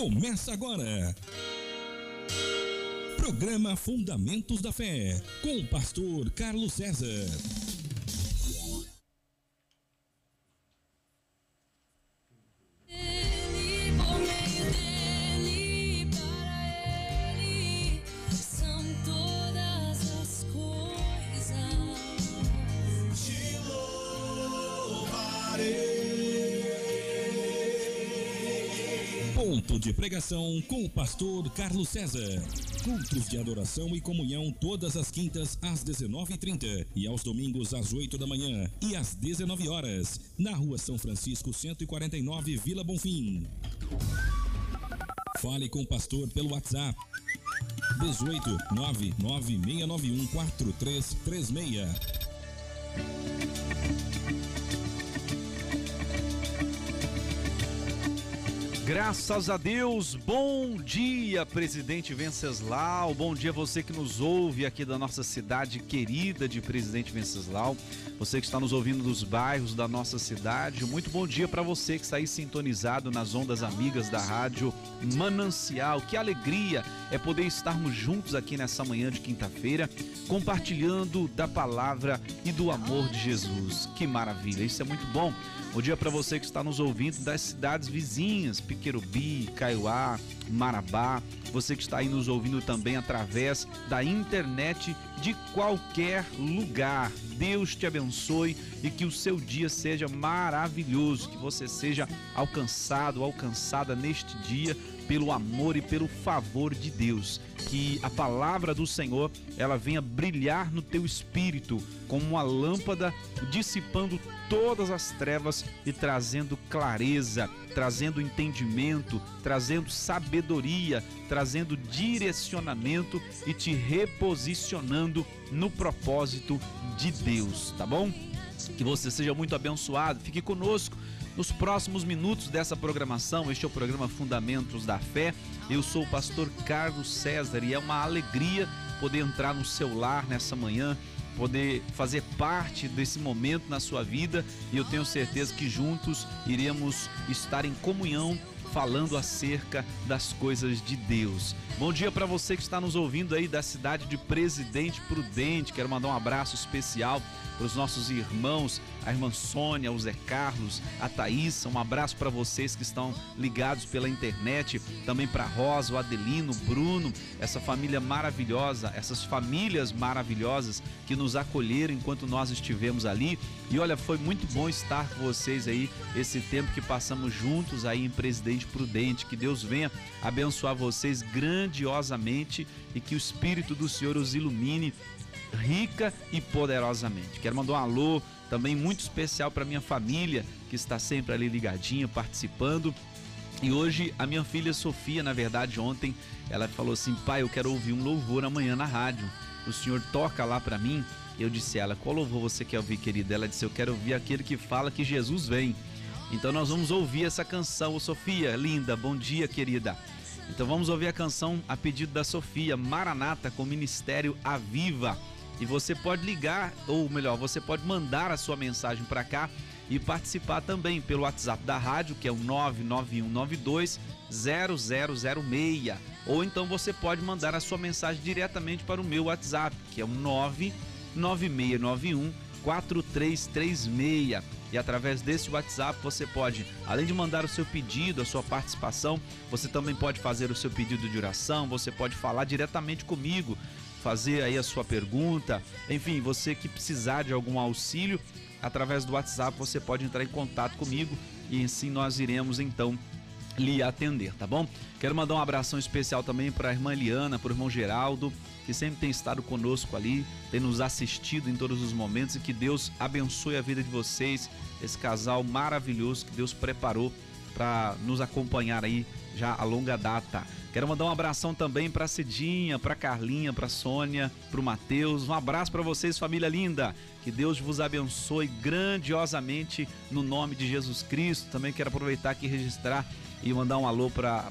Começa agora. Programa Fundamentos da Fé, com o pastor Carlos César. Com o pastor Carlos César. Cultos de adoração e comunhão todas as quintas às 19h30 e aos domingos às 8 da manhã e às 19 horas na rua São Francisco 149, Vila Bonfim. Fale com o pastor pelo WhatsApp 18 99691 4336. Graças a Deus, bom dia, presidente Venceslau. Bom dia você que nos ouve aqui da nossa cidade querida de Presidente Venceslau. Você que está nos ouvindo dos bairros da nossa cidade. Muito bom dia para você que está aí sintonizado nas ondas amigas da rádio Manancial. Que alegria é poder estarmos juntos aqui nessa manhã de quinta-feira, compartilhando da palavra e do amor de Jesus. Que maravilha, isso é muito bom. Bom dia para você que está nos ouvindo das cidades vizinhas, Piquerubi, Caiuá, Marabá. Você que está aí nos ouvindo também através da internet de qualquer lugar. Deus te abençoe e que o seu dia seja maravilhoso, que você seja alcançado, alcançada neste dia pelo amor e pelo favor de Deus. Que a palavra do Senhor, ela venha brilhar no teu espírito como uma lâmpada, dissipando todas as trevas e trazendo clareza, trazendo entendimento, trazendo sabedoria, trazendo direcionamento e te reposicionando no propósito de Deus, tá bom? Que você seja muito abençoado. Fique conosco nos próximos minutos dessa programação. Este é o programa Fundamentos da Fé. Eu sou o pastor Carlos César e é uma alegria poder entrar no seu lar nessa manhã, poder fazer parte desse momento na sua vida e eu tenho certeza que juntos iremos estar em comunhão falando acerca das coisas de Deus. Bom dia para você que está nos ouvindo aí da cidade de Presidente Prudente. Quero mandar um abraço especial para os nossos irmãos, a irmã Sônia, o Zé Carlos, a Thaísa. Um abraço para vocês que estão ligados pela internet, também para Rosa, o Adelino, o Bruno, essa família maravilhosa, essas famílias maravilhosas que nos acolheram enquanto nós estivemos ali. E olha, foi muito bom estar com vocês aí esse tempo que passamos juntos aí em Presidente Prudente. Que Deus venha abençoar vocês grandiosamente e que o Espírito do Senhor os ilumine rica e poderosamente. Quero mandar um alô também muito especial para minha família que está sempre ali ligadinha, participando. E hoje a minha filha Sofia, na verdade, ontem, ela falou assim: "Pai, eu quero ouvir um louvor amanhã na rádio. O senhor toca lá para mim?" Eu disse a ela: "Qual louvor você quer ouvir, querida?" Ela disse: "Eu quero ouvir aquele que fala que Jesus vem." Então nós vamos ouvir essa canção. Ô Sofia, linda, bom dia, querida. Então vamos ouvir a canção a pedido da Sofia, Maranata, com o Ministério Aviva. E você pode ligar, ou melhor, você pode mandar a sua mensagem para cá e participar também pelo WhatsApp da rádio, que é o 99192 0006. Ou então você pode mandar a sua mensagem diretamente para o meu WhatsApp, que é o 99691 4336. E através desse WhatsApp você pode, além de mandar o seu pedido, a sua participação, você também pode fazer o seu pedido de oração, você pode falar diretamente comigo, fazer aí a sua pergunta. Enfim, você que precisar de algum auxílio, através do WhatsApp você pode entrar em contato comigo e assim nós iremos então lhe atender, tá bom? Quero mandar um abração especial também para a irmã Eliana, para o irmão Geraldo, que sempre tem estado conosco ali, tem nos assistido em todos os momentos e que Deus abençoe a vida de vocês, esse casal maravilhoso que Deus preparou para nos acompanhar aí já a longa data. Quero mandar um abração também para Cidinha, para Carlinha, para Sônia, para o Matheus. Um abraço para vocês, família linda. Que Deus vos abençoe grandiosamente no nome de Jesus Cristo. Também quero aproveitar aqui e registrar e mandar um alô para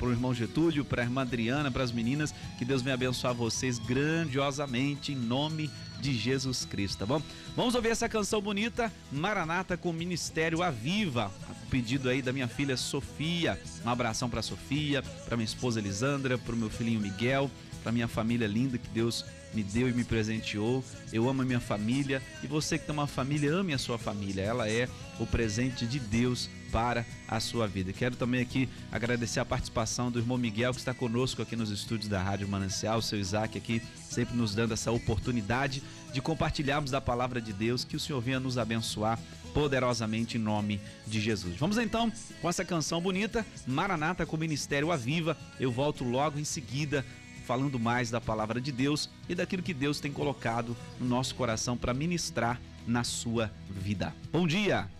o irmão Getúlio, para a irmã Adriana, para as meninas. Que Deus venha abençoar vocês grandiosamente em nome de Jesus Cristo, tá bom? Vamos ouvir essa canção bonita, Maranata com o Ministério Aviva. pedido aí da minha filha Sofia. Um abração para Sofia, para minha esposa Elisandra, para o meu filhinho Miguel, para minha família linda que Deus me deu e me presenteou. Eu amo a minha família e você que tem uma família, ame a sua família. Ela é o presente de Deus para a sua vida. Quero também aqui agradecer a participação do irmão Miguel que está conosco aqui nos estúdios da Rádio Manancial, o seu Isaac aqui sempre nos dando essa oportunidade de compartilharmos da palavra de Deus, que o Senhor venha nos abençoar poderosamente em nome de Jesus. Vamos então com essa canção bonita, Maranata com o Ministério Aviva. Eu volto logo em seguida falando mais da palavra de Deus e daquilo que Deus tem colocado no nosso coração para ministrar na sua vida. Bom dia!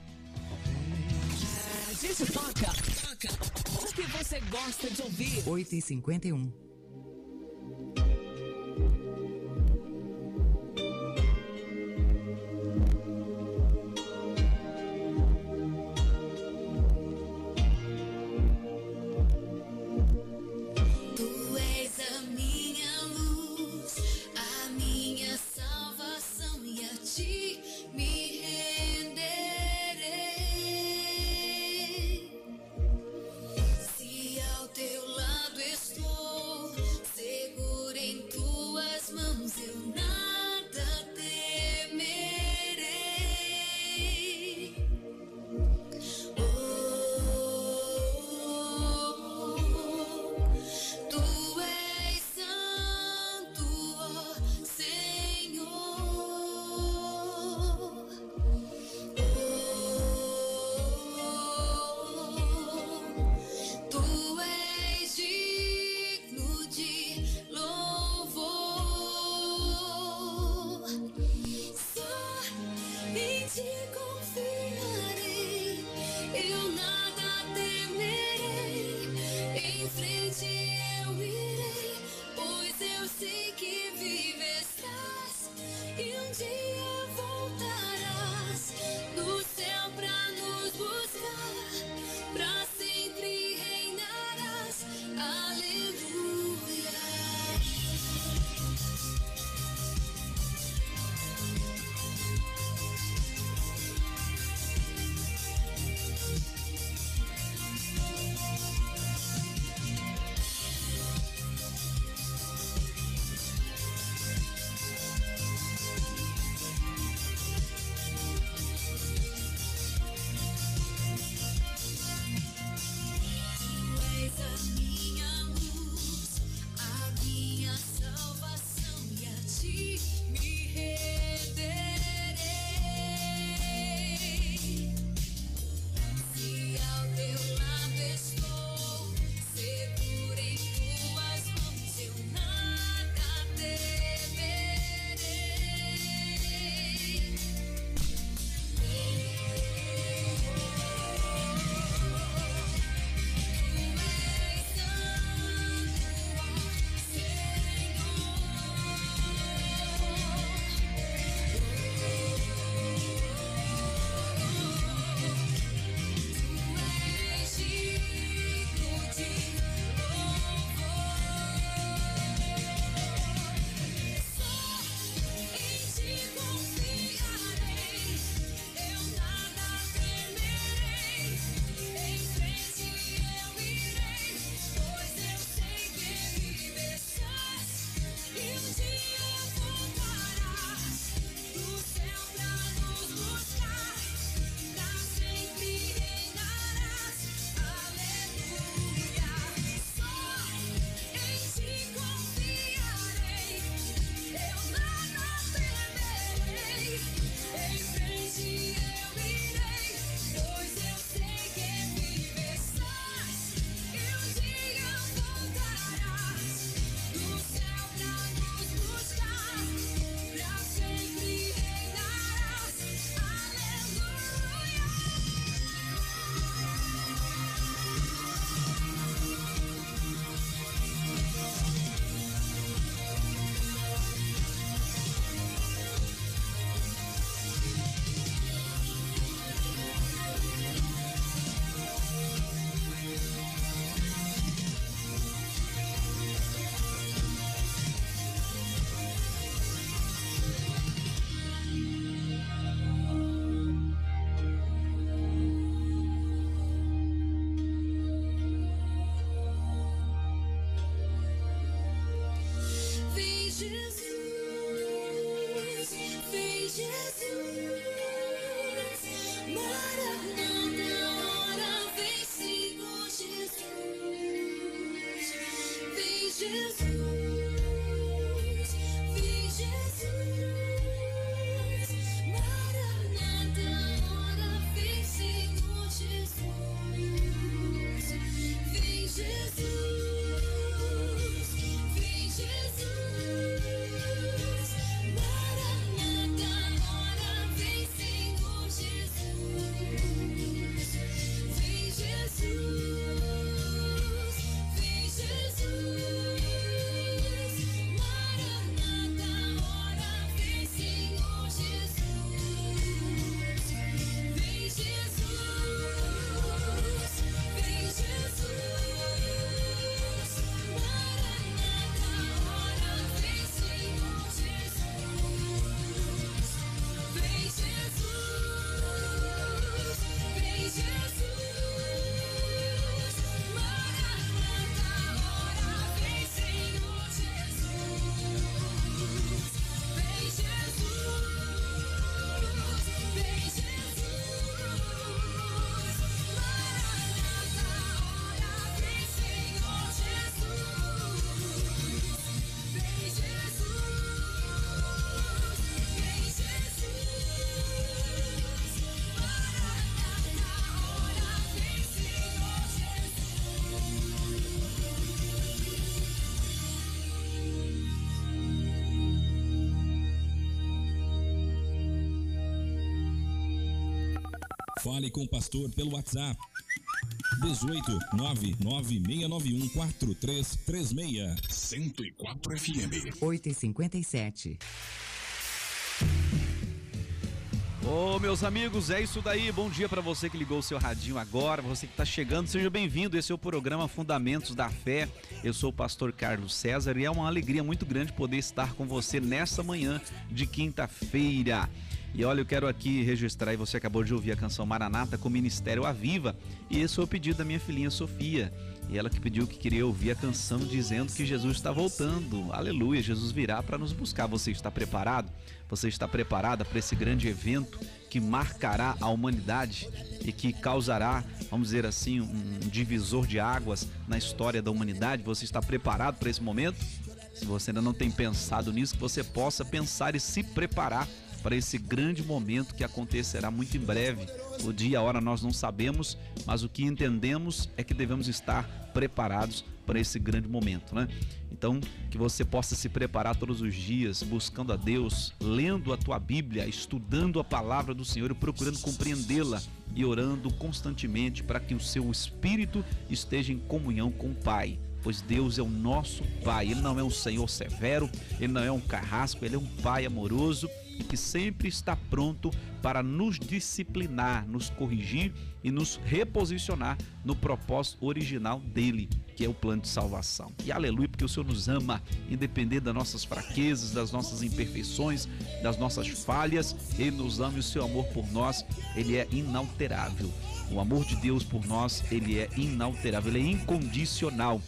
Gente toca, toca o que você gosta de ouvir. 8 Fale com o pastor pelo WhatsApp 18 99691 4336 104 FM. 8 e 57 Ô, meus amigos, é isso daí. Bom dia para você que ligou o seu radinho agora, você que está chegando, seja bem-vindo. Esse é o programa Fundamentos da Fé. Eu sou o pastor Carlos César e é uma alegria muito grande poder estar com você nessa manhã de quinta-feira. E olha, eu quero aqui registrar, e você acabou de ouvir a canção Maranata com o Ministério Aviva, e esse foi o pedido da minha filhinha Sofia. E ela que pediu que queria ouvir a canção dizendo que Jesus está voltando. Aleluia, Jesus virá para nos buscar. Você está preparado? Você está preparada para esse grande evento que marcará a humanidade e que causará, vamos dizer assim, um divisor de águas na história da humanidade? Você está preparado para esse momento? Se você ainda não tem pensado nisso, que você possa pensar e se preparar para esse grande momento que acontecerá muito em breve. O dia e a hora nós não sabemos, mas o que entendemos é que devemos estar preparados para esse grande momento, né? Então, que você possa se preparar todos os dias, buscando a Deus, lendo a tua Bíblia, estudando a palavra do Senhor e procurando compreendê-la e orando constantemente para que o seu espírito esteja em comunhão com o Pai pois Deus é o nosso Pai. Ele não é um Senhor severo, ele não é um carrasco, ele é um Pai amoroso e que sempre está pronto para nos disciplinar, nos corrigir e nos reposicionar no propósito original dele, que é o plano de salvação. E aleluia, porque o Senhor nos ama, independente das nossas fraquezas, das nossas imperfeições, das nossas falhas, ele nos ama e o seu amor por nós, ele é inalterável. O amor de Deus por nós, ele é inalterável, ele é incondicional.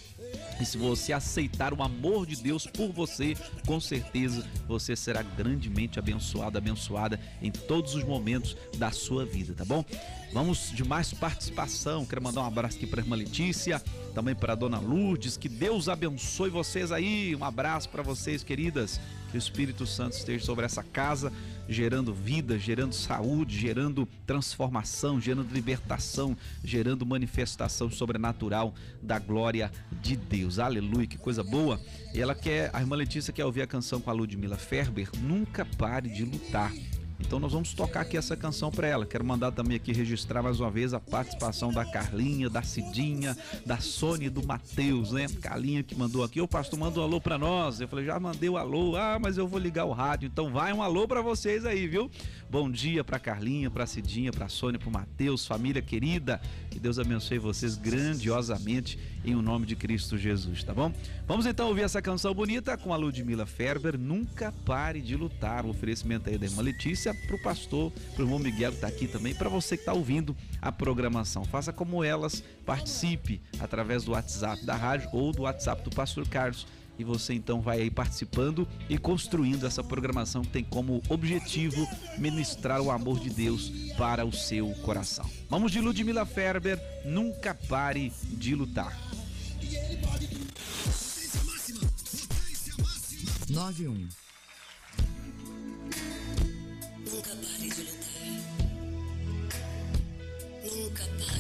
E se você aceitar o amor de Deus por você, com certeza você será grandemente abençoado, abençoada em todos os momentos da sua vida, tá bom? Vamos de mais participação. Quero mandar um abraço aqui para a irmã Letícia, também para a dona Lourdes. Que Deus abençoe vocês aí. Um abraço para vocês, queridas. Que o Espírito Santo esteja sobre essa casa, gerando vida, gerando saúde, gerando transformação, gerando libertação, gerando manifestação sobrenatural da glória de Deus. Aleluia, que coisa boa. E ela quer, a irmã Letícia quer ouvir a canção com a Ludmila Ferber, Nunca Pare de Lutar. Então nós vamos tocar aqui essa canção para ela. Quero mandar também aqui registrar mais uma vez a participação da Carlinha, da Cidinha, da Sônia e do Matheus, né? Carlinha que mandou aqui, o pastor mandou um alô para nós. Eu falei, já mandei o alô. Ah, mas eu vou ligar o rádio. Então vai um alô para vocês aí, viu? Bom dia para Carlinha, para Cidinha, para Sônia, para Matheus, família querida. Que Deus abençoe vocês grandiosamente em o nome de Cristo Jesus, tá bom? Vamos então ouvir essa canção bonita com a Ludmila Ferber, Nunca Pare de Lutar. O oferecimento aí da irmã Letícia para o pastor, para o irmão Miguel que está aqui também, para você que está ouvindo a programação. Faça como elas, participe através do WhatsApp da rádio ou do WhatsApp do pastor Carlos e você então vai aí participando e construindo essa programação que tem como objetivo ministrar o amor de Deus para o seu coração. Vamos de Ludmila Ferber, nunca pare de lutar. 91 Nunca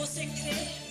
Você crê?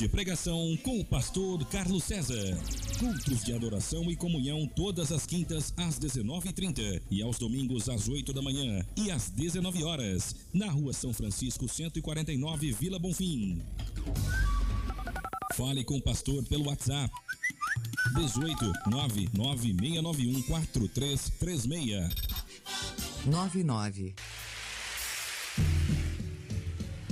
De pregação com o pastor Carlos César. Cultos de adoração e comunhão todas as quintas às 19h30 e aos domingos às 8 da manhã e às 19 horas na Rua São Francisco 149, Vila Bonfim. Fale com o pastor pelo WhatsApp 18 99691 4336. 99.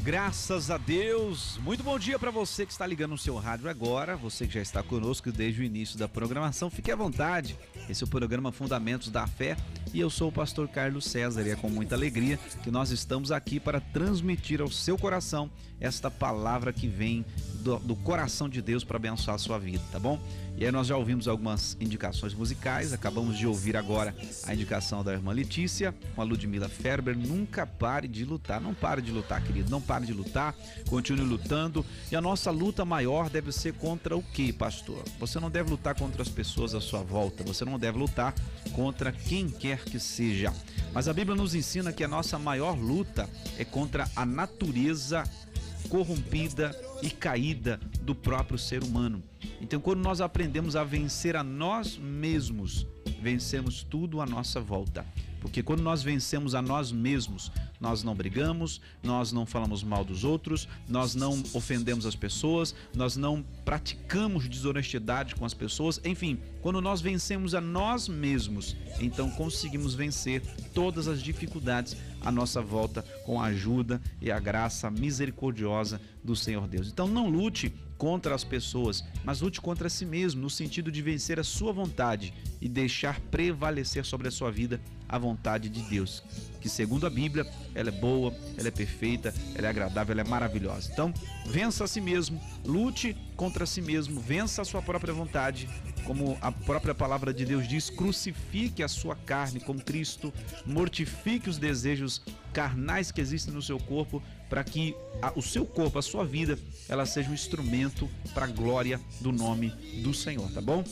Graças a Deus. Muito bom dia para você que está ligando o seu rádio agora, você que já está conosco desde o início da programação. Fique à vontade. Esse é o programa Fundamentos da Fé e eu sou o pastor Carlos César e é com muita alegria que nós estamos aqui para transmitir ao seu coração esta palavra que vem do, do coração de Deus para abençoar a sua vida, tá bom? E aí nós já ouvimos algumas indicações musicais, acabamos de ouvir agora a indicação da irmã Letícia, com a Ludmila Ferber, nunca pare de lutar, não pare de lutar, querido, não pare de lutar, continue lutando. E a nossa luta maior deve ser contra o que, pastor? Você não deve lutar contra as pessoas à sua volta, você não deve lutar contra quem quer que seja. Mas a Bíblia nos ensina que a nossa maior luta é contra a natureza corrompida e caída do próprio ser humano. Então, quando nós aprendemos a vencer a nós mesmos, vencemos tudo à nossa volta. Porque quando nós vencemos a nós mesmos, nós não brigamos, nós não falamos mal dos outros, nós não ofendemos as pessoas, nós não praticamos desonestidade com as pessoas, enfim, quando nós vencemos a nós mesmos, então conseguimos vencer todas as dificuldades à nossa volta com a ajuda e a graça misericordiosa do Senhor Deus. Então não lute contra as pessoas, mas lute contra si mesmo, no sentido de vencer a sua vontade e deixar prevalecer sobre a sua vida a vontade de Deus, que segundo a Bíblia, ela é boa, ela é perfeita, ela é agradável, ela é maravilhosa. Então, vença a si mesmo, lute contra si mesmo, vença a sua própria vontade, como a própria palavra de Deus diz, crucifique a sua carne com Cristo, mortifique os desejos carnais que existem no seu corpo, para que a- o seu corpo, a sua vida, ela seja um instrumento para a glória do nome do Senhor, tá bom?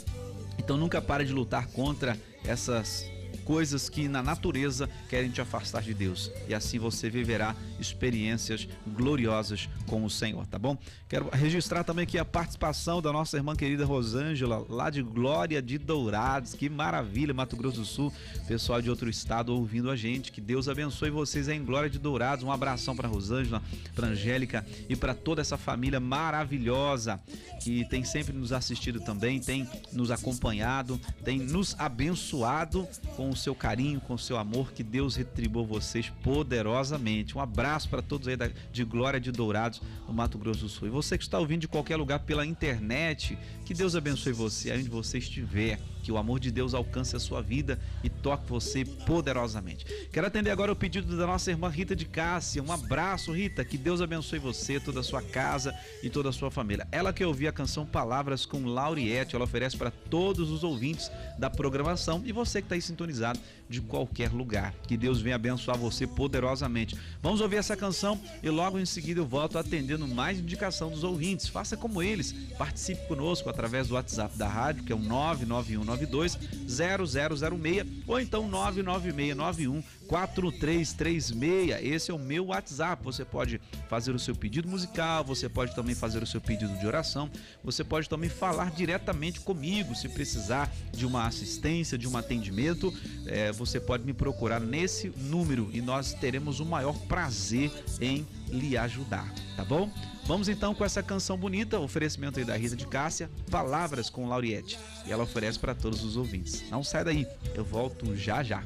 Então nunca pare de lutar contra essas coisas que na natureza querem te afastar de Deus. E assim você viverá experiências gloriosas com o Senhor, tá bom? Quero registrar também aqui a participação da nossa irmã querida Rosângela, lá de Glória de Dourados. Que maravilha, Mato Grosso do Sul. Pessoal de outro estado ouvindo a gente. Que Deus abençoe vocês em Glória de Dourados. Um abração para Rosângela, para Angélica e para toda essa família maravilhosa que tem sempre nos assistido também, tem nos acompanhado, tem nos abençoado com o seu carinho, com o seu amor. Que Deus retribua vocês poderosamente. Um abraço para todos aí da- de Glória de Dourados, no Mato Grosso do Sul. E você que está ouvindo de qualquer lugar pela internet, que Deus abençoe você, onde você estiver. Que o amor de Deus alcance a sua vida e toque você poderosamente. Quero atender agora o pedido da nossa irmã Rita de Cássia. Um abraço, Rita. Que Deus abençoe você, toda a sua casa e toda a sua família. Ela que ouviu a canção Palavras com Lauriette, ela oferece para todos os ouvintes da programação e você que está aí sintonizado de qualquer lugar. Que Deus venha abençoar você poderosamente. Vamos ouvir essa canção e logo em seguida eu volto atendendo mais indicação dos ouvintes. Faça como eles. Participe conosco através do WhatsApp da rádio, que é o 99192 0006 ou então 99691 4336. Esse é o meu WhatsApp. Você pode fazer o seu pedido musical, você pode também fazer o seu pedido de oração, você pode também falar diretamente comigo se precisar de uma assistência, de um atendimento. é, você pode me procurar nesse número e nós teremos o maior prazer em lhe ajudar, tá bom? Vamos então com essa canção bonita, oferecimento aí da Rita de Cássia, Palavras com Lauriette. E ela oferece para todos os ouvintes. Não sai daí, eu volto já já.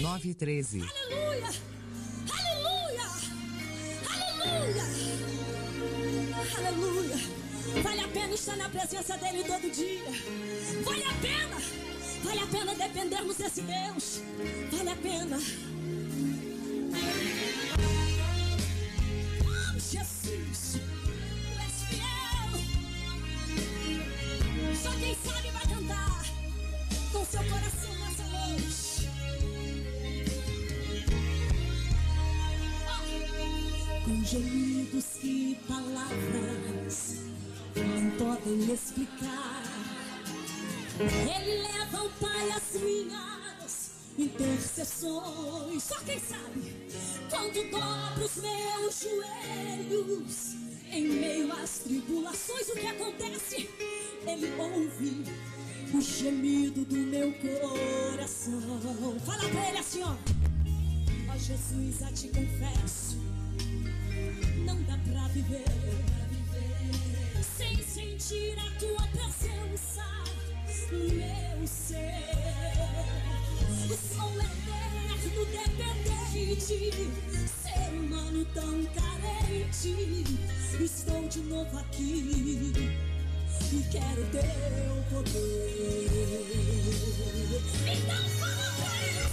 913. Aleluia! Aleluia! Aleluia! Aleluia! Vale a pena estar na presença dele todo dia. Vale a pena! Vale a pena dependermos desse Deus. Vale a pena. intercessões. Só quem sabe quando dobro os meus joelhos em meio às tribulações, o que acontece? Ele ouve o gemido do meu coração. Fala pra ele assim, ó. Ó oh, Jesus, a te confesso, não dá pra viver, sem sentir a tua presença no meu ser. Sou eterno dependente, ser humano tão carente. Estou de novo aqui e quero teu poder. Então vamos para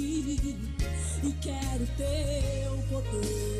aqui e quero teu poder.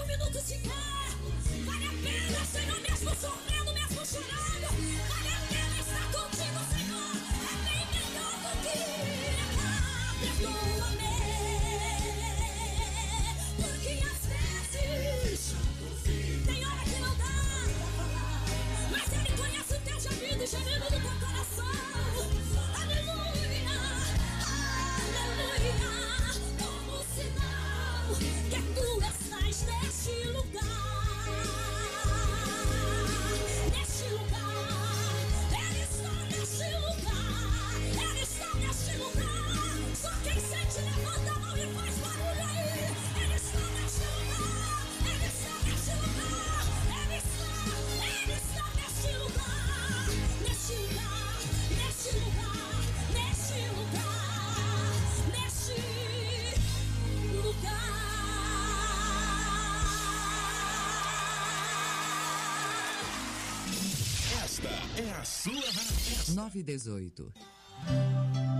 um minuto sequer. Vale a pena, Senhor, mesmo sofrendo, mesmo chorando. Vale a pena estar contigo, Senhor. É bem melhor do que errar. Perdoa-me, porque às vezes tem hora que não dá. Mas Ele conhece o teu gemido e gemido do teu coração. neste deste lugar. Rádio. 918.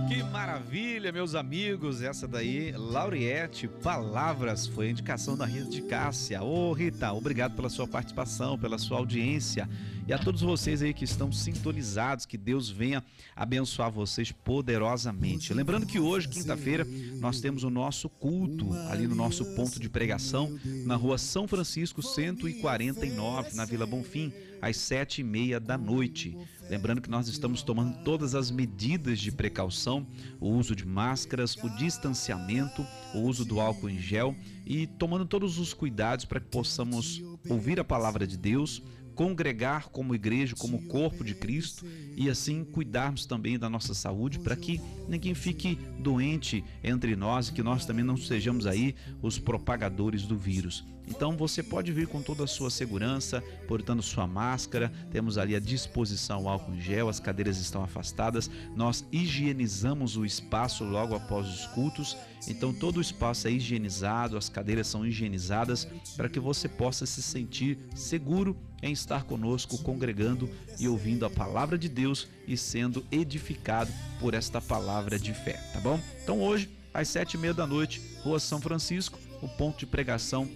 Que maravilha, meus amigos. Essa daí, Lauriette Palavras, foi a indicação da Rita de Cássia. Ô, Rita, obrigado pela sua participação, pela sua audiência. E a todos vocês aí que estão sintonizados, que Deus venha abençoar vocês poderosamente. Lembrando que hoje, quinta-feira, nós temos o nosso culto ali no nosso ponto de pregação, na rua São Francisco 149, na Vila Bonfim, às sete e meia da noite. Lembrando que nós estamos tomando todas as medidas de precaução, o uso de máscaras, o distanciamento, o uso do álcool em gel e tomando todos os cuidados para que possamos ouvir a palavra de Deus, congregar como igreja, como corpo de Cristo e assim cuidarmos também da nossa saúde para que ninguém fique doente entre nós e que nós também não sejamos aí os propagadores do vírus. Então você pode vir com toda a sua segurança, portando sua máscara, temos ali à disposição o álcool em gel, as cadeiras estão afastadas, nós higienizamos o espaço logo após os cultos, então todo o espaço é higienizado, as cadeiras são higienizadas para que você possa se sentir seguro em estar conosco, congregando e ouvindo a palavra de Deus e sendo edificado por esta palavra de fé, tá bom? Então hoje, às sete e meia da noite, Rua São Francisco, o ponto de pregação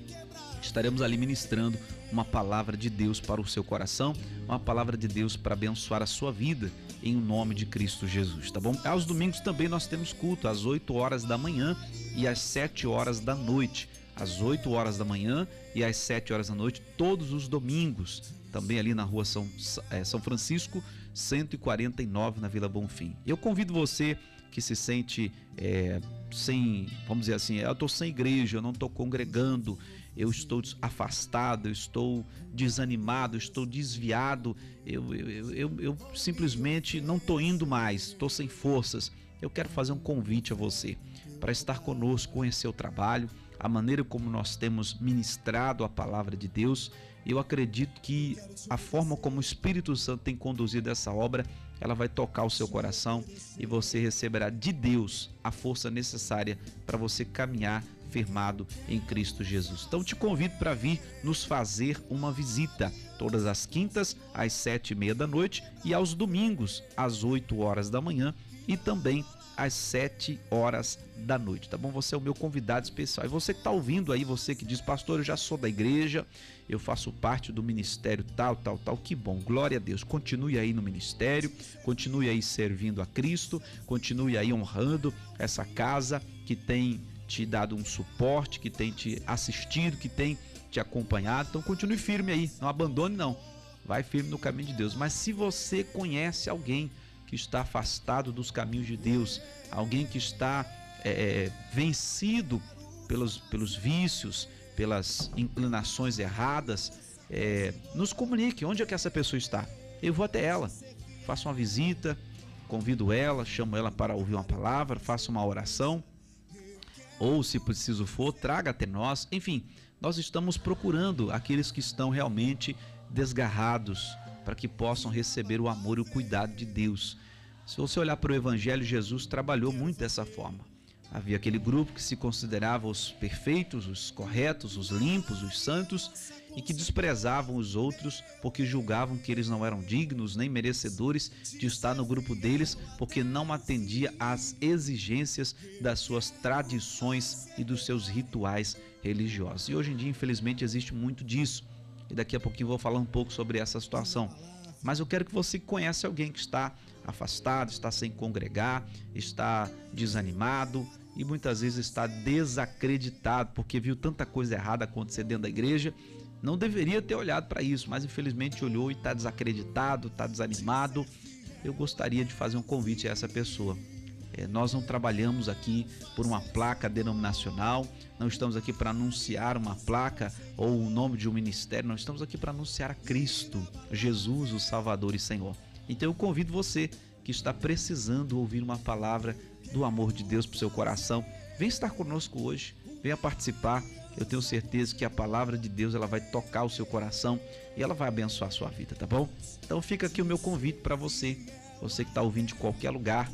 estaremos ali ministrando uma palavra de Deus para o seu coração, uma palavra de Deus para abençoar a sua vida em nome de Cristo Jesus, tá bom? Aos domingos também nós temos culto às 8 horas da manhã e às 7 horas da noite. Às 8 horas da manhã e às 7 horas da noite, todos os domingos, também ali na rua São, é, São Francisco, 149, na Vila Bonfim. Eu convido você que se sente é, sem, vamos dizer assim, eu estou sem igreja, eu não estou congregando, eu estou afastado, eu estou desanimado, eu estou desviado, eu, eu, eu, eu simplesmente não estou indo mais, estou sem forças. Eu quero fazer um convite a você para estar conosco, conhecer o trabalho, a maneira como nós temos ministrado a palavra de Deus. Eu acredito que a forma como o Espírito Santo tem conduzido essa obra, ela vai tocar o seu coração e você receberá de Deus a força necessária para você caminhar firmado em Cristo Jesus. Então te convido para vir nos fazer uma visita todas as quintas às sete e meia da noite e aos domingos às oito horas da manhã e também às 7 horas da noite, tá bom? Você é o meu convidado especial. E você que está ouvindo aí, você que diz, pastor, eu já sou da igreja, eu faço parte do ministério tal, tal, tal, que bom, glória a Deus. Continue aí no ministério, continue aí servindo a Cristo, continue aí honrando essa casa que tem te dado um suporte, que tem te assistido, que tem te acompanhado. Então continue firme aí, não abandone não. Vai firme no caminho de Deus. Mas se você conhece alguém que está afastado dos caminhos de Deus, alguém que está é, vencido pelos, pelos vícios, pelas inclinações erradas, é, nos comunique onde é que essa pessoa está. Eu vou até ela, faço uma visita, convido ela, chamo ela para ouvir uma palavra, faço uma oração, ou se preciso for, traga até nós. Enfim, nós estamos procurando aqueles que estão realmente desgarrados, para que possam receber o amor e o cuidado de Deus. Se você olhar para o Evangelho, Jesus trabalhou muito dessa forma. Havia aquele grupo que se considerava os perfeitos, os corretos, os limpos, os santos e que desprezavam os outros porque julgavam que eles não eram dignos nem merecedores de estar no grupo deles porque não atendia às exigências das suas tradições e dos seus rituais religiosos. E hoje em dia, infelizmente, existe muito disso e daqui a pouquinho vou falar um pouco sobre essa situação. Mas eu quero que você conheça alguém que está afastado, está sem congregar, está desanimado e muitas vezes está desacreditado porque viu tanta coisa errada acontecer dentro da igreja. Não deveria ter olhado para isso, mas infelizmente olhou e está desacreditado, está desanimado. Eu gostaria de fazer um convite a essa pessoa. É, nós não trabalhamos aqui por uma placa denominacional, não estamos aqui para anunciar uma placa ou o nome de um ministério, nós estamos aqui para anunciar a Cristo, Jesus, o Salvador e Senhor. Então eu convido você que está precisando ouvir uma palavra do amor de Deus para o seu coração, vem estar conosco hoje, venha participar. Eu tenho certeza que a palavra de Deus ela vai tocar o seu coração e ela vai abençoar a sua vida, tá bom? Então fica aqui o meu convite para você, você que está ouvindo de qualquer lugar,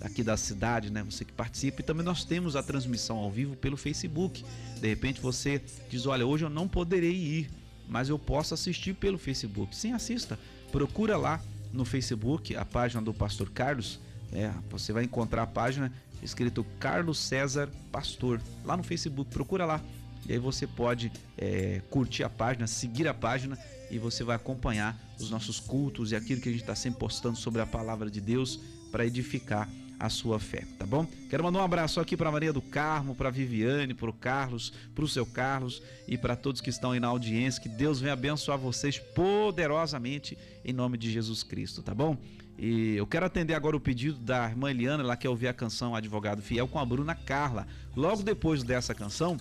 aqui da cidade, né? Você que participa. E também nós temos a transmissão ao vivo pelo Facebook. De repente você diz: Olha, hoje eu não poderei ir, mas eu posso assistir pelo Facebook. Sim, assista. Procura lá no Facebook a página do Pastor Carlos. É, você vai encontrar a página escrito Carlos César Pastor lá no Facebook. Procura lá. E aí você pode é, curtir a página, seguir a página e você vai acompanhar os nossos cultos e aquilo que a gente está sempre postando sobre a palavra de Deus para edificar a sua fé, tá bom? Quero mandar um abraço aqui para Maria do Carmo, para Viviane, para o Carlos, para o seu Carlos e para todos que estão aí na audiência. Que Deus venha abençoar vocês poderosamente em nome de Jesus Cristo, tá bom? E eu quero atender agora o pedido da irmã Eliana, ela quer ouvir a canção Advogado Fiel com a Bruna Carla. Logo depois dessa canção,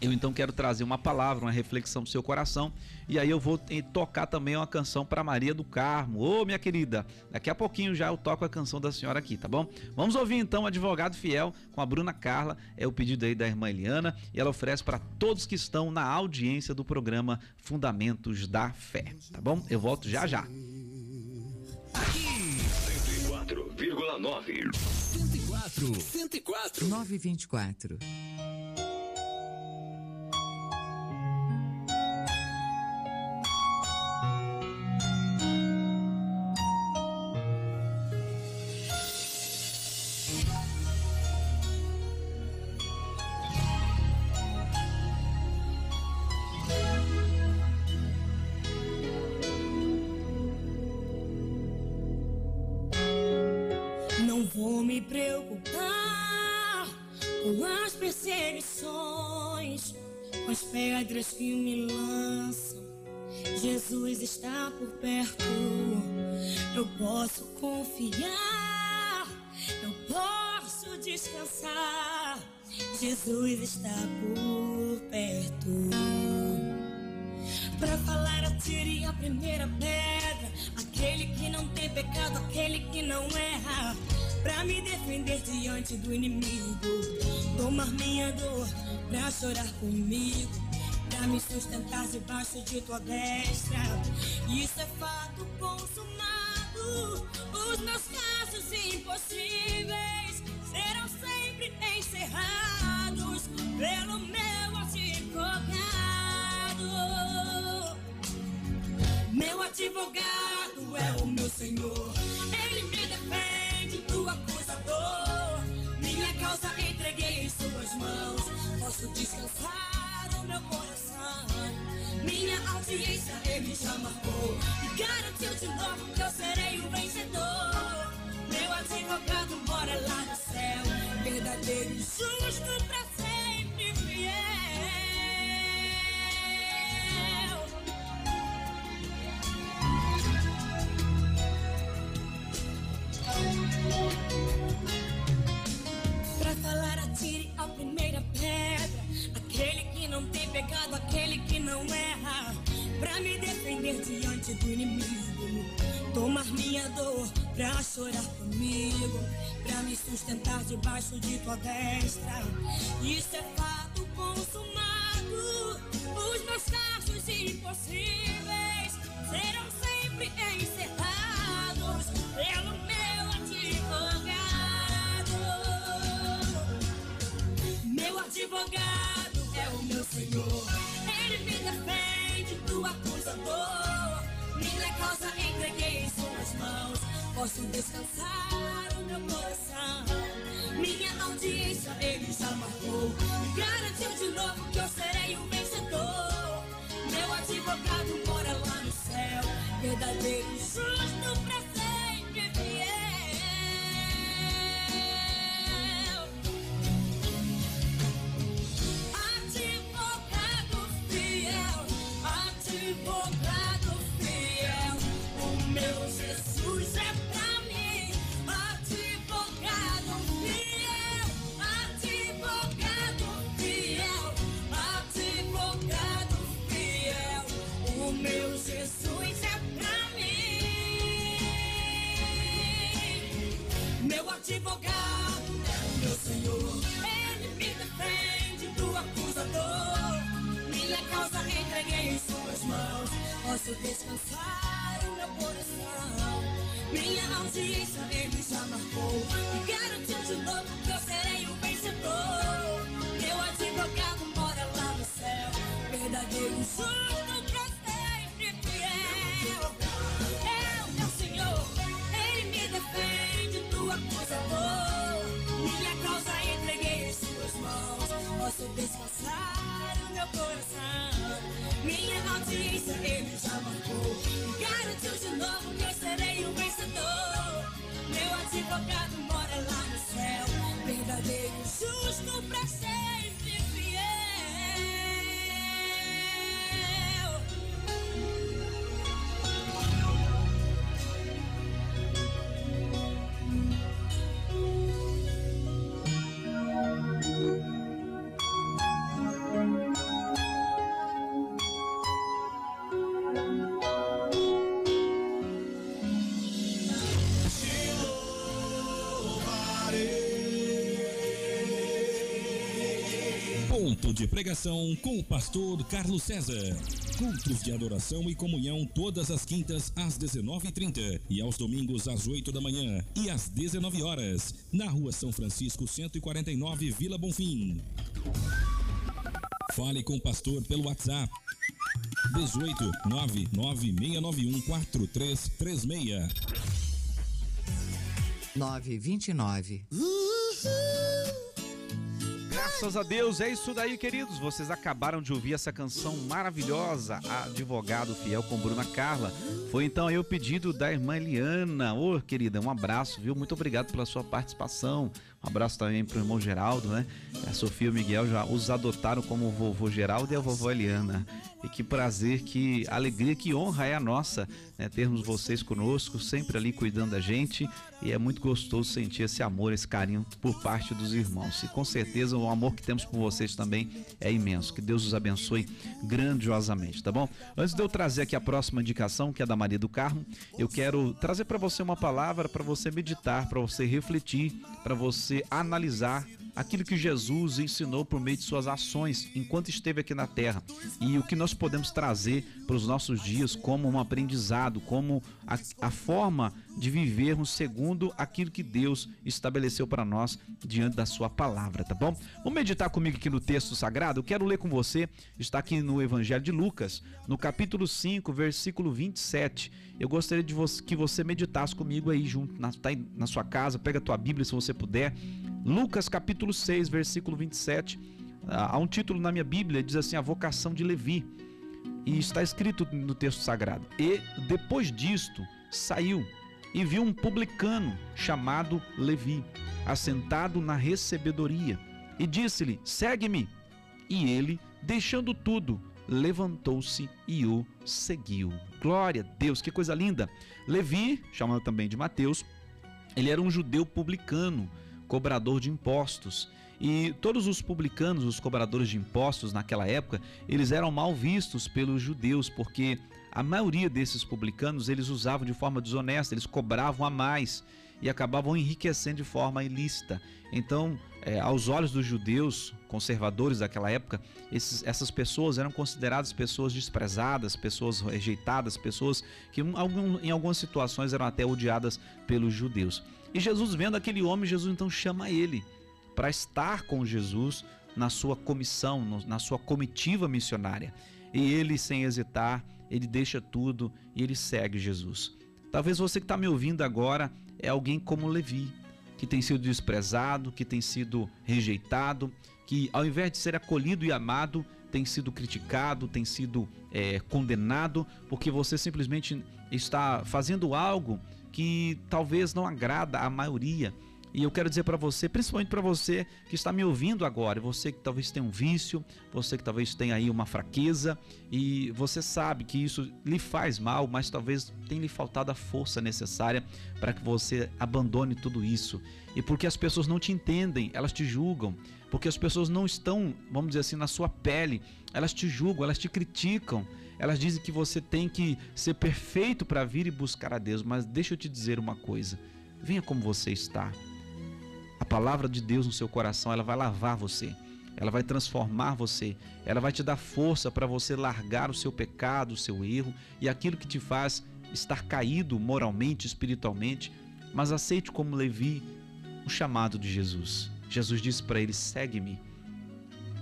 eu então quero trazer uma palavra, uma reflexão do seu coração. E aí eu vou tocar também uma canção para Maria do Carmo. Ô, minha querida, daqui a pouquinho já eu toco a canção da senhora aqui, tá bom? Vamos ouvir então Advogado Fiel com a Bruna Carla. É o pedido aí da irmã Eliana. E ela oferece para todos que estão na audiência do programa Fundamentos da Fé, tá bom? Eu volto já já. Aqui, 104,9. 104, 104. 924. A primeira pedra. Aquele que não tem pecado, aquele que não erra. Pra me defender diante do inimigo. Tomar minha dor, pra chorar comigo. Pra me sustentar debaixo de tua destra. Isso é fato consumado. Os meus casos impossíveis serão sempre encerrados pelo meu advogado. Meu advogado é o meu Senhor. Ele me defende do acusador. Minha causa entreguei em suas mãos. Posso descansar o meu coração. Minha audiência ele já marcou. E garantiu de novo que eu serei o vencedor. Meu advogado mora lá no céu. Verdadeiro e justo pra não erra. Pra me defender diante do inimigo. Tomar minha dor pra chorar comigo. Pra me sustentar debaixo de tua destra. Isso é fato consumado. Os meus casos impossíveis serão sempre encerrados pelo meu advogado. Meu advogado é o meu Senhor. Defende do acusador. Minha causa entreguei em suas mãos. Posso descansar o meu coração. Minha audiência ele já marcou. Garantiu de novo que eu serei o vencedor. Meu advogado mora lá no céu. Verdadeiro justo pra sempre fiel. Jesus é pra mim. Meu advogado meu Senhor, ele me defende do acusador. Minha causa entreguei em suas mãos. Posso descansar o meu coração. Minha audiência ele já marcou. E garantiu de novo que eu serei o vencedor. Meu advogado mora lá no céu. Verdadeiro justo posso desfaçar o meu coração. Minha audiência ele já marcou. Garantiu de novo que eu serei o vencedor. Meu advogado. De pregação com o pastor Carlos César. Cultos de adoração e comunhão todas as quintas às 19h30 e aos domingos às 8 da manhã e às 19 horas na Rua São Francisco 149, Vila Bonfim. Fale com o pastor pelo WhatsApp 18 99691 4336. 929. Graças a Deus, é isso daí, queridos. Vocês acabaram de ouvir essa canção maravilhosa, Advogado Fiel com Bruna Carla. Foi então aí o pedido da irmã Eliana. Ô, querida, um abraço, viu? Muito obrigado pela sua participação. Abraço também pro irmão Geraldo, né? A Sofia e o Miguel já os adotaram como vovô Geraldo e a vovó Eliana. E que prazer, que alegria, que honra é a nossa, né? Termos vocês conosco, sempre ali cuidando da gente. E é muito gostoso sentir esse amor, esse carinho por parte dos irmãos. E com certeza o amor que temos por vocês também é imenso. Que Deus os abençoe grandiosamente, tá bom? Antes de eu trazer aqui a próxima indicação, que é da Maria do Carmo, eu quero trazer para você uma palavra para você meditar, para você refletir, para você analisar aquilo que Jesus ensinou por meio de suas ações enquanto esteve aqui na terra e o que nós podemos trazer para os nossos dias como um aprendizado, como a, a forma de vivermos segundo aquilo que Deus estabeleceu para nós diante da sua palavra, tá bom? Vamos meditar comigo aqui no texto sagrado? Eu quero ler com você, está aqui no Evangelho de Lucas, no capítulo 5, versículo 27. Eu gostaria de que você meditasse comigo aí junto, na, tá aí na sua casa, pega a tua Bíblia se você puder. Lucas capítulo 6, versículo 27. Ah, Há um título na minha Bíblia, diz assim: A vocação de Levi. E está escrito no texto sagrado. E depois disto saiu e viu um publicano chamado Levi, assentado na recebedoria, e disse-lhe: Segue-me. E ele, deixando tudo, levantou-se e o seguiu. Glória a Deus, que coisa linda! Levi, chamado também de Mateus, ele era um judeu publicano, cobrador de impostos. E todos os publicanos, os cobradores de impostos naquela época, eles eram mal vistos pelos judeus, porque a maioria desses publicanos eles usavam de forma desonesta, eles cobravam a mais e acabavam enriquecendo de forma ilícita. Então, é, aos olhos dos judeus conservadores daquela época, esses- essas pessoas eram consideradas pessoas desprezadas, pessoas rejeitadas, pessoas que em algum- em algumas situações eram até odiadas pelos judeus. E Jesus, vendo aquele homem, Jesus então chama ele para estar com Jesus na sua comissão, na sua comitiva missionária. E ele, sem hesitar, ele deixa tudo e ele segue Jesus. Talvez você que está me ouvindo agora é alguém como Levi, que tem sido desprezado, que tem sido rejeitado, que ao invés de ser acolhido e amado, tem sido criticado, tem sido é, condenado, porque você simplesmente está fazendo algo que talvez não agrada a maioria. E eu quero dizer para você, principalmente para você que está me ouvindo agora, você que talvez tenha um vício, você que talvez tenha aí uma fraqueza e você sabe que isso lhe faz mal, mas talvez tenha lhe faltado a força necessária para que você abandone tudo isso. E porque as pessoas não te entendem, elas te julgam, porque as pessoas não estão, vamos dizer assim, na sua pele, elas te julgam, elas te criticam. Elas dizem que você tem que ser perfeito para vir e buscar a Deus, mas deixa eu te dizer uma coisa. Venha como você está. A palavra de Deus no seu coração, ela vai lavar você. Ela vai transformar você. Ela vai te dar força para você largar o seu pecado, o seu erro e aquilo que te faz estar caído moralmente, espiritualmente. Mas aceite como Levi o chamado de Jesus. Jesus disse para ele: "Segue-me".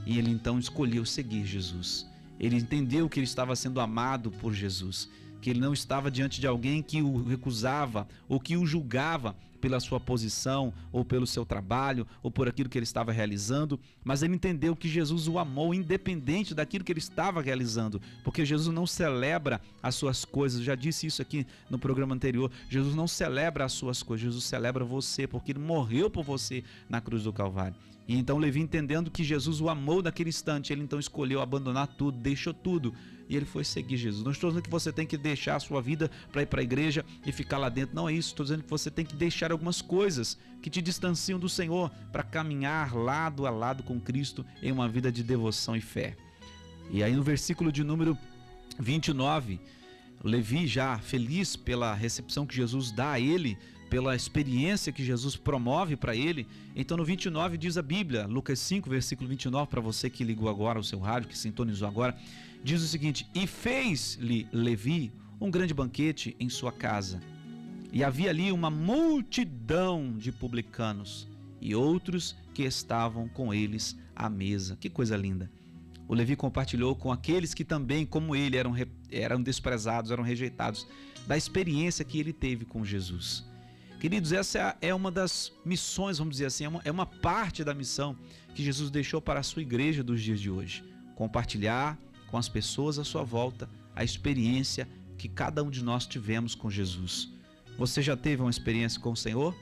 E ele então escolheu seguir Jesus. Ele entendeu que ele estava sendo amado por Jesus, que ele não estava diante de alguém que o recusava ou que o julgava pela sua posição ou pelo seu trabalho ou por aquilo que ele estava realizando, mas ele entendeu que Jesus o amou independente daquilo que ele estava realizando, porque Jesus não celebra as suas coisas. Eu já disse isso aqui no programa anterior. Jesus não celebra as suas coisas, Jesus celebra você, porque ele morreu por você na cruz do Calvário. E então Levi, entendendo que Jesus o amou naquele instante, ele então escolheu abandonar tudo, deixou tudo e ele foi seguir Jesus. Não estou dizendo que você tem que deixar a sua vida para ir para a igreja e ficar lá dentro. Não é isso. Estou dizendo que você tem que deixar algumas coisas que te distanciam do Senhor para caminhar lado a lado com Cristo em uma vida de devoção e fé. E aí no versículo de número 29, Levi já feliz pela recepção que Jesus dá a ele, pela experiência que Jesus promove para ele. Então no 29 diz a Bíblia, Lucas 5, versículo 29, para você que ligou agora o seu rádio, que sintonizou agora, diz o seguinte: E fez-lhe Levi um grande banquete em sua casa. E havia ali uma multidão de publicanos e outros que estavam com eles à mesa. Que coisa linda. O Levi compartilhou com aqueles que também, como ele, eram, eram desprezados, eram rejeitados, da experiência que ele teve com Jesus. Queridos, essa é uma das missões, vamos dizer assim, é uma, é uma parte da missão que Jesus deixou para a sua igreja dos dias de hoje. Compartilhar com as pessoas à sua volta a experiência que cada um de nós tivemos com Jesus. Você já teve uma experiência com o Senhor?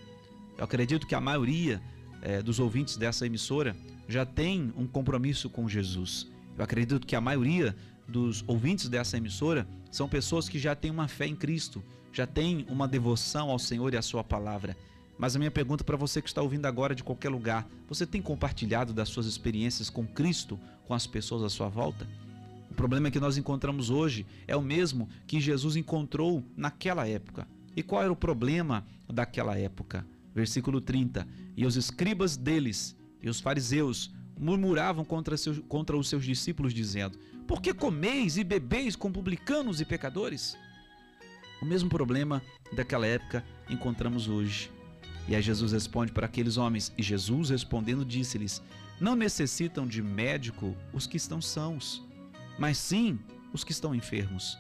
Eu acredito que a maioria é, dos ouvintes dessa emissora já tem um compromisso com Jesus. Eu acredito que a maioria dos ouvintes dessa emissora são pessoas que já têm uma fé em Cristo, já têm uma devoção ao Senhor e à Sua palavra. Mas a minha pergunta para você que está ouvindo agora de qualquer lugar: você tem compartilhado das suas experiências com Cristo com as pessoas à sua volta? O problema que nós encontramos hoje é o mesmo que Jesus encontrou naquela época. E qual era o problema daquela época? Versículo 30. E os escribas deles e os fariseus murmuravam contra, seus, contra os seus discípulos, dizendo: Por que comeis e bebeis com publicanos e pecadores? O mesmo problema daquela época encontramos hoje. E aí Jesus responde para aqueles homens, e Jesus respondendo disse-lhes: Não necessitam de médico os que estão sãos, mas sim os que estão enfermos.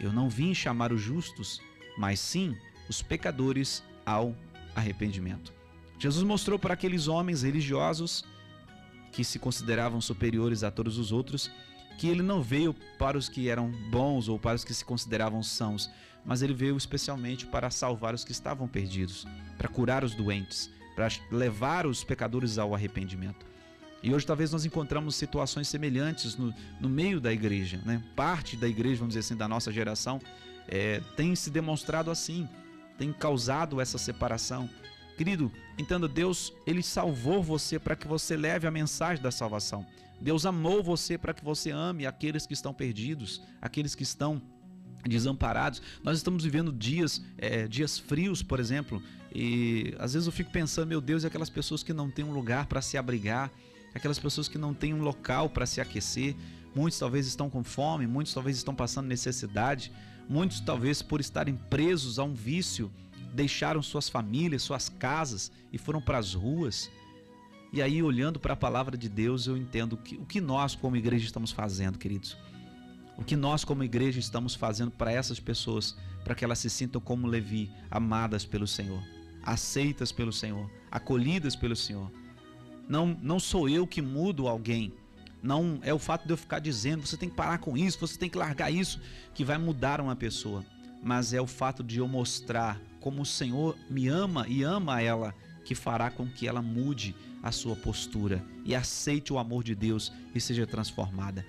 Eu não vim chamar os justos, mas sim os pecadores ao arrependimento. Jesus mostrou para aqueles homens religiosos que se consideravam superiores a todos os outros que ele não veio para os que eram bons ou para os que se consideravam sãos, mas ele veio especialmente para salvar os que estavam perdidos, para curar os doentes, para levar os pecadores ao arrependimento. E hoje talvez nós encontramos situações semelhantes no, no meio da igreja. Né? Parte da igreja, vamos dizer assim, da nossa geração, é, tem se demonstrado assim, tem causado essa separação. Querido, entenda, Deus, Ele salvou você para que você leve a mensagem da salvação. Deus amou você para que você ame aqueles que estão perdidos, aqueles que estão desamparados. Nós estamos vivendo dias, é, dias frios, por exemplo, e às vezes eu fico pensando, meu Deus, e aquelas pessoas que não têm um lugar para se abrigar, aquelas pessoas que não têm um local para se aquecer. Muitos talvez estão com fome, muitos talvez estão passando necessidade, muitos talvez por estarem presos a um vício, deixaram suas famílias, suas casas e foram para as ruas. E aí, olhando para a palavra de Deus, eu entendo que, o que nós, como igreja, estamos fazendo, queridos. O que nós, como igreja, estamos fazendo para essas pessoas, para que elas se sintam como Levi, amadas pelo Senhor, aceitas pelo Senhor, acolhidas pelo Senhor. Não, não sou eu que mudo alguém. Não é o fato de eu ficar dizendo, você tem que parar com isso, você tem que largar isso, que vai mudar uma pessoa. Mas é o fato de eu mostrar como o Senhor me ama e ama ela, que fará com que ela mude a sua postura e aceite o amor de Deus e seja transformada.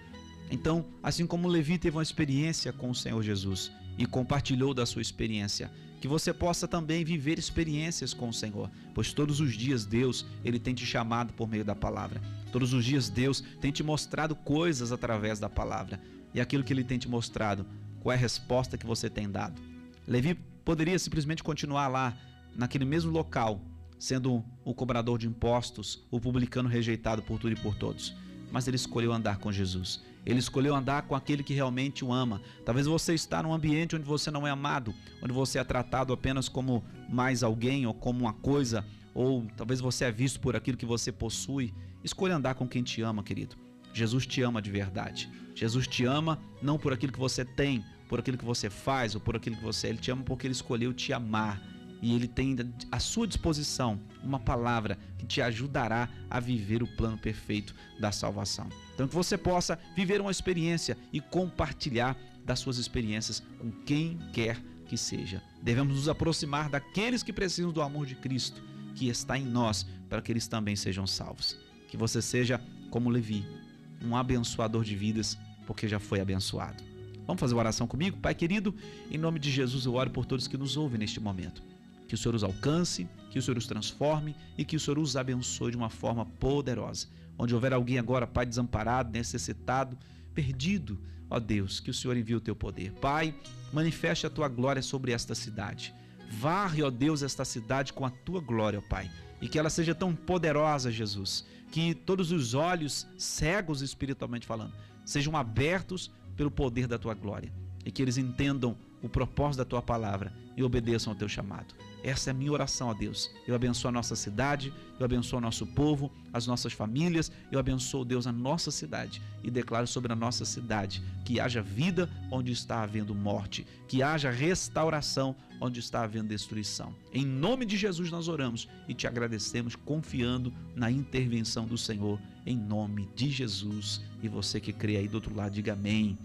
Então, assim como Levi teve uma experiência com o Senhor Jesus e compartilhou da sua experiência, que você possa também viver experiências com o Senhor, pois todos os dias Deus, ele tem te chamado por meio da palavra. Todos os dias Deus tem te mostrado coisas através da palavra. E aquilo que ele tem te mostrado, qual é a resposta que você tem dado? Levi poderia simplesmente continuar lá, naquele mesmo local, sendo o cobrador de impostos, o publicano rejeitado por tudo e por todos. Mas ele escolheu andar com Jesus. Ele escolheu andar com aquele que realmente o ama. Talvez você está num ambiente onde você não é amado, onde você é tratado apenas como mais alguém ou como uma coisa, ou talvez você é visto por aquilo que você possui. Escolha andar com quem te ama, querido. Jesus te ama de verdade. Jesus te ama não por aquilo que você tem, por aquilo que você faz ou por aquilo que você é. Ele te ama porque ele escolheu te amar. E ele tem à sua disposição uma palavra que te ajudará a viver o plano perfeito da salvação. Então que você possa viver uma experiência e compartilhar das suas experiências com quem quer que seja. Devemos nos aproximar daqueles que precisam do amor de Cristo, que está em nós, para que eles também sejam salvos. Que você seja como Levi, um abençoador de vidas, porque já foi abençoado. Vamos fazer uma oração comigo? Pai querido, em nome de Jesus eu oro por todos que nos ouvem neste momento. Que o Senhor os alcance, que o Senhor os transforme e que o Senhor os abençoe de uma forma poderosa. Onde houver alguém agora, Pai, desamparado, necessitado, perdido, ó Deus, que o Senhor envie o teu poder. Pai, manifeste a tua glória sobre esta cidade. Varre, ó Deus, esta cidade com a tua glória, ó Pai. E que ela seja tão poderosa, Jesus, que todos os olhos cegos espiritualmente falando sejam abertos pelo poder da tua glória e que eles entendam o propósito da tua palavra e obedeçam ao teu chamado. Essa é a minha oração a Deus. Eu abençoo a nossa cidade, eu abençoo o nosso povo, as nossas famílias, eu abençoo, Deus, a nossa cidade e declaro sobre a nossa cidade que haja vida onde está havendo morte, que haja restauração onde está havendo destruição. Em nome de Jesus nós oramos e te agradecemos confiando na intervenção do Senhor, em nome de Jesus. E você que crê aí do outro lado, diga amém.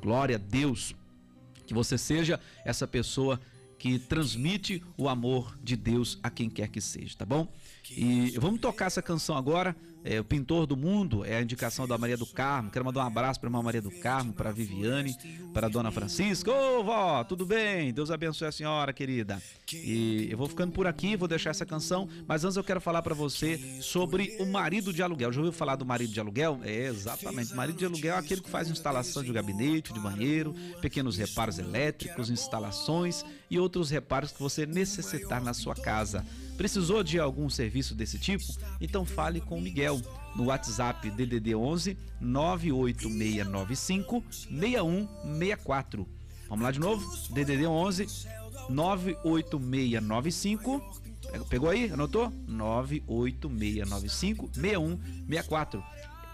Glória a Deus. Que você seja essa pessoa que transmite o amor de Deus a quem quer que seja, tá bom? E vamos tocar essa canção agora. É, o Pintor do Mundo é a indicação da Maria do Carmo. Quero mandar um abraço para a Maria do Carmo, para Viviane, para Dona Francisca. Ô, vó, tudo bem? Deus abençoe a senhora, querida. E eu vou ficando por aqui, vou deixar essa canção, mas antes eu quero falar para você sobre o marido de aluguel. Já ouviu falar do marido de aluguel? É, exatamente. Marido de aluguel é aquele que faz instalação de gabinete, de banheiro, pequenos reparos elétricos, instalações e outros reparos que você necessitar na sua casa. Precisou de algum serviço desse tipo? Então fale com o Miguel no WhatsApp DDD 11 98695 6164. Vamos lá de novo? DDD 11 98695 Pegou aí? Anotou? 98695 6164.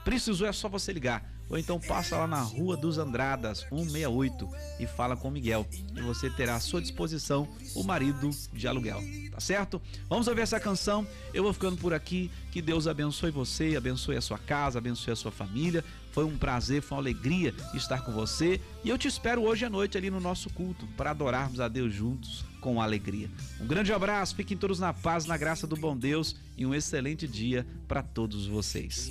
Precisou é só você ligar ou então passa lá na Rua dos Andradas, 168 e fala com o Miguel e você terá à sua disposição o marido de aluguel, tá certo? Vamos ouvir essa canção. Eu vou ficando por aqui. Que Deus abençoe você, abençoe a sua casa, abençoe a sua família. Foi um prazer, foi uma alegria estar com você e eu te espero hoje à noite ali no nosso culto para adorarmos a Deus juntos com alegria. Um grande abraço, fiquem todos na paz, na graça do bom Deus e um excelente dia para todos vocês.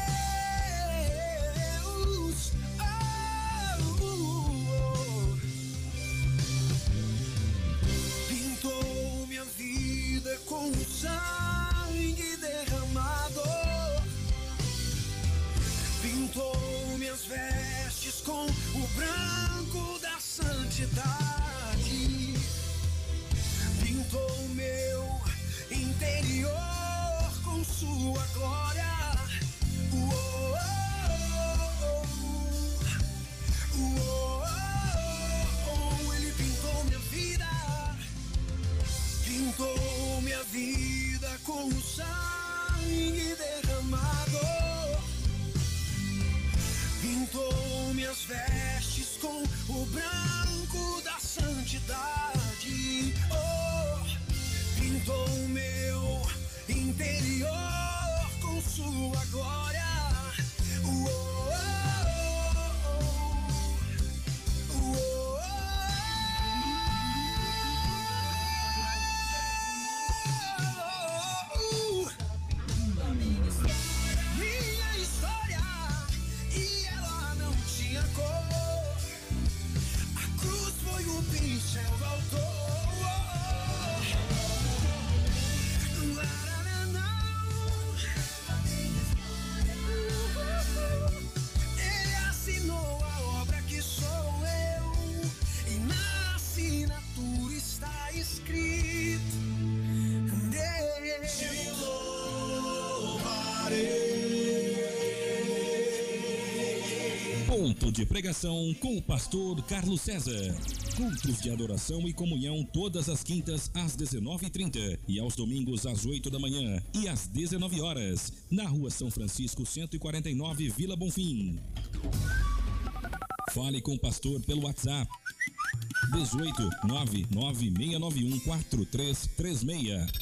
Com o branco da santidade. De pregação com o pastor Carlos César. Cultos de adoração e comunhão todas as quintas às 19h30 e aos domingos às 8 da manhã e às 19 horas, na Rua São Francisco 149, Vila Bonfim. Fale com o pastor pelo WhatsApp 18 99691 4336